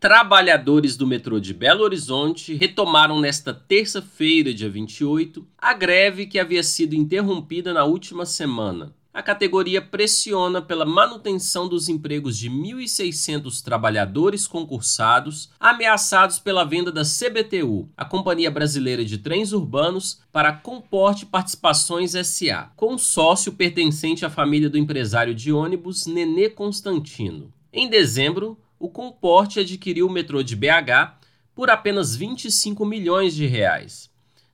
Trabalhadores do metrô de Belo Horizonte retomaram nesta terça-feira, dia 28, a greve que havia sido interrompida na última semana. A categoria pressiona pela manutenção dos empregos de 1.600 trabalhadores concursados ameaçados pela venda da CBTU, a Companhia Brasileira de Trens Urbanos, para Comporte Participações SA, consórcio pertencente à família do empresário de ônibus Nenê Constantino. Em dezembro, o Comporte adquiriu o metrô de BH por apenas 25 milhões de reais.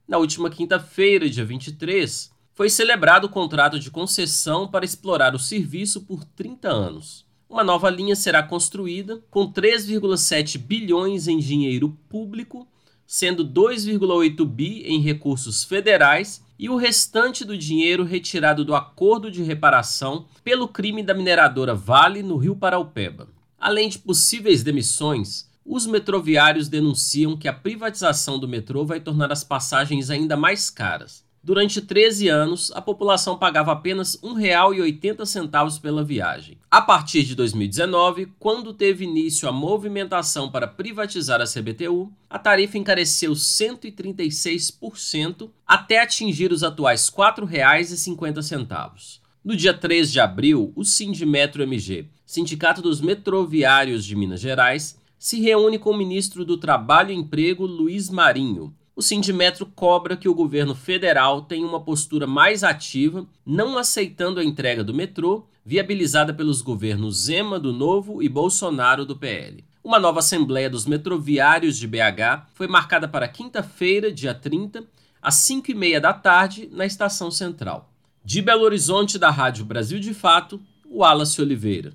Na última quinta-feira, dia 23, foi celebrado o contrato de concessão para explorar o serviço por 30 anos. Uma nova linha será construída com 3,7 bilhões em dinheiro público, sendo 2,8 bi em recursos federais e o restante do dinheiro retirado do acordo de reparação pelo crime da mineradora Vale no Rio Paraupeba. Além de possíveis demissões, os metroviários denunciam que a privatização do metrô vai tornar as passagens ainda mais caras. Durante 13 anos, a população pagava apenas R$ 1,80 pela viagem. A partir de 2019, quando teve início a movimentação para privatizar a CBTU, a tarifa encareceu 136% até atingir os atuais R$ 4,50. No dia 3 de abril, o Sindimetro MG, Sindicato dos Metroviários de Minas Gerais, se reúne com o ministro do Trabalho e Emprego, Luiz Marinho. O Sindimetro cobra que o governo federal tenha uma postura mais ativa, não aceitando a entrega do metrô, viabilizada pelos governos Zema do Novo e Bolsonaro do PL. Uma nova Assembleia dos Metroviários de BH foi marcada para quinta-feira, dia 30, às 5 e meia da tarde, na Estação Central. De Belo Horizonte, da Rádio Brasil de Fato, Wallace Oliveira.